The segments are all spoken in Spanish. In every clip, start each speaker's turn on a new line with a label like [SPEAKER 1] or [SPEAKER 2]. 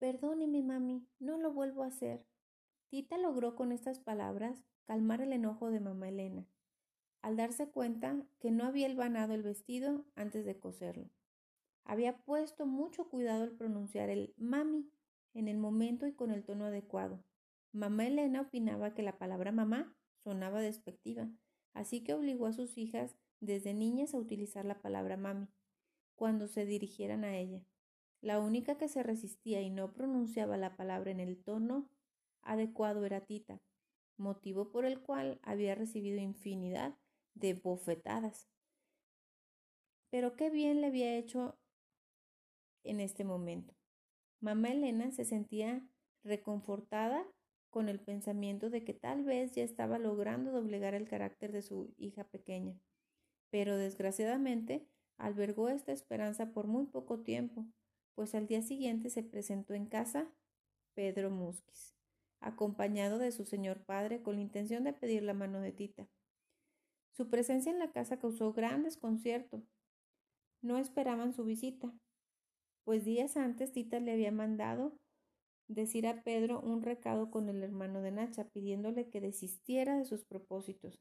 [SPEAKER 1] Perdóneme, mami, no lo vuelvo a hacer. Tita logró con estas palabras calmar el enojo de mamá Elena, al darse cuenta que no había elvanado el vestido antes de coserlo. Había puesto mucho cuidado al pronunciar el mami en el momento y con el tono adecuado. Mamá Elena opinaba que la palabra mamá sonaba despectiva, así que obligó a sus hijas desde niñas a utilizar la palabra mami cuando se dirigieran a ella. La única que se resistía y no pronunciaba la palabra en el tono adecuado era Tita, motivo por el cual había recibido infinidad de bofetadas. Pero qué bien le había hecho en este momento. Mamá Elena se sentía reconfortada con el pensamiento de que tal vez ya estaba logrando doblegar el carácter de su hija pequeña. Pero desgraciadamente albergó esta esperanza por muy poco tiempo, pues al día siguiente se presentó en casa Pedro Musquis, acompañado de su señor padre con la intención de pedir la mano de Tita. Su presencia en la casa causó gran desconcierto. No esperaban su visita, pues días antes Tita le había mandado decir a Pedro un recado con el hermano de Nacha, pidiéndole que desistiera de sus propósitos.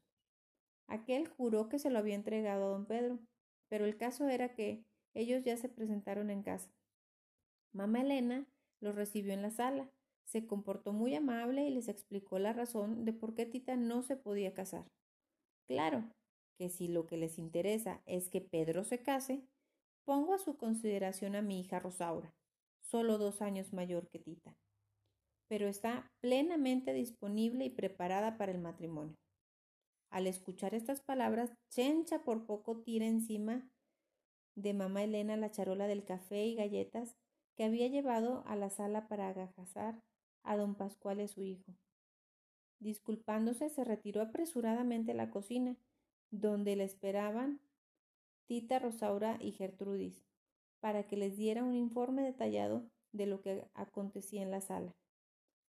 [SPEAKER 1] Aquel juró que se lo había entregado a don Pedro, pero el caso era que ellos ya se presentaron en casa. Mamá Elena los recibió en la sala, se comportó muy amable y les explicó la razón de por qué Tita no se podía casar. Claro, que si lo que les interesa es que Pedro se case, Pongo a su consideración a mi hija Rosaura, solo dos años mayor que Tita, pero está plenamente disponible y preparada para el matrimonio. Al escuchar estas palabras, Chencha por poco tira encima de mamá Elena la charola del café y galletas que había llevado a la sala para agajazar a don Pascual y su hijo. Disculpándose, se retiró apresuradamente a la cocina, donde le esperaban Tita, Rosaura y Gertrudis, para que les diera un informe detallado de lo que acontecía en la sala.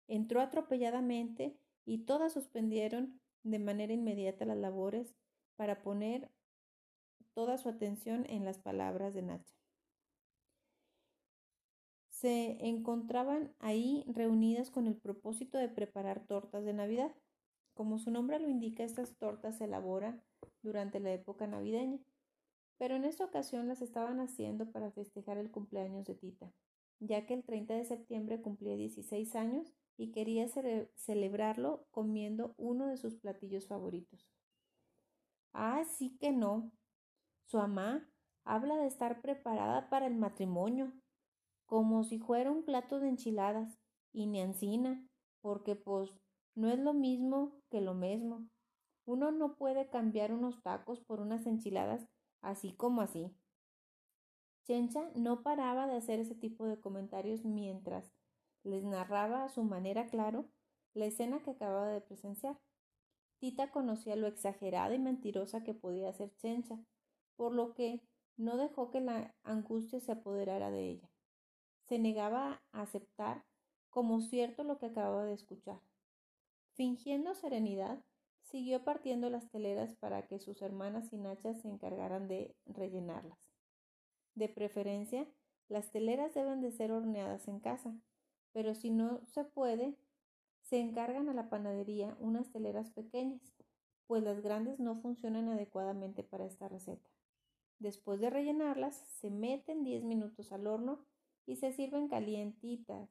[SPEAKER 1] Entró atropelladamente y todas suspendieron de manera inmediata las labores para poner toda su atención en las palabras de Nacha. Se encontraban ahí reunidas con el propósito de preparar tortas de Navidad. Como su nombre lo indica, estas tortas se elaboran durante la época navideña pero en esta ocasión las estaban haciendo para festejar el cumpleaños de Tita, ya que el 30 de septiembre cumplía 16 años y quería celebrarlo comiendo uno de sus platillos favoritos. Ah, sí que no. Su mamá habla de estar preparada para el matrimonio, como si fuera un plato de enchiladas, y ni ancina, porque pues no es lo mismo que lo mismo. Uno no puede cambiar unos tacos por unas enchiladas así como así. Chencha no paraba de hacer ese tipo de comentarios mientras les narraba a su manera claro la escena que acababa de presenciar. Tita conocía lo exagerada y mentirosa que podía ser Chencha, por lo que no dejó que la angustia se apoderara de ella. Se negaba a aceptar como cierto lo que acababa de escuchar. Fingiendo serenidad, Siguió partiendo las teleras para que sus hermanas y nachas se encargaran de rellenarlas. De preferencia, las teleras deben de ser horneadas en casa, pero si no se puede, se encargan a la panadería unas teleras pequeñas, pues las grandes no funcionan adecuadamente para esta receta. Después de rellenarlas, se meten 10 minutos al horno y se sirven calientitas.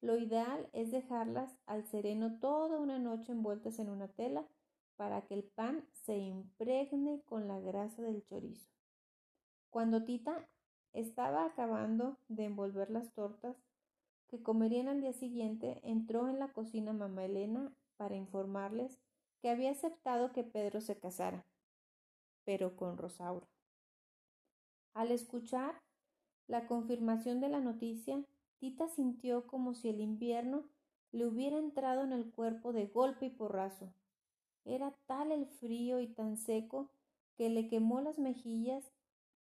[SPEAKER 1] Lo ideal es dejarlas al sereno toda una noche envueltas en una tela para que el pan se impregne con la grasa del chorizo. Cuando Tita estaba acabando de envolver las tortas que comerían al día siguiente, entró en la cocina mamá Elena para informarles que había aceptado que Pedro se casara, pero con Rosaura. Al escuchar la confirmación de la noticia, Tita sintió como si el invierno le hubiera entrado en el cuerpo de golpe y porrazo. Era tal el frío y tan seco que le quemó las mejillas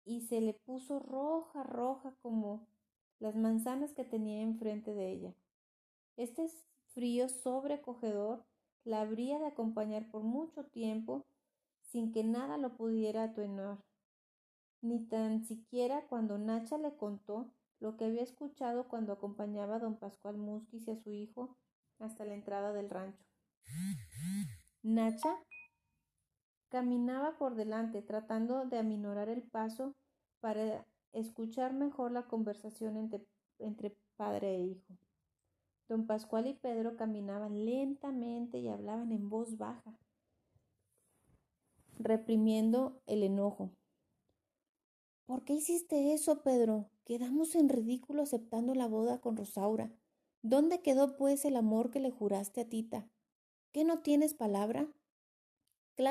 [SPEAKER 1] y se le puso roja, roja como las manzanas que tenía enfrente de ella. Este frío sobrecogedor la habría de acompañar por mucho tiempo sin que nada lo pudiera atenuar, ni tan siquiera cuando Nacha le contó lo que había escuchado cuando acompañaba a don Pascual Musquis y a su hijo hasta la entrada del rancho. Nacha caminaba por delante, tratando de aminorar el paso para escuchar mejor la conversación entre, entre padre e hijo. Don Pascual y Pedro caminaban lentamente y hablaban en voz baja, reprimiendo el enojo. ¿Por qué hiciste eso, Pedro? Quedamos en ridículo aceptando la boda con Rosaura. ¿Dónde quedó, pues, el amor que le juraste a Tita? ¿Qué no tienes palabra?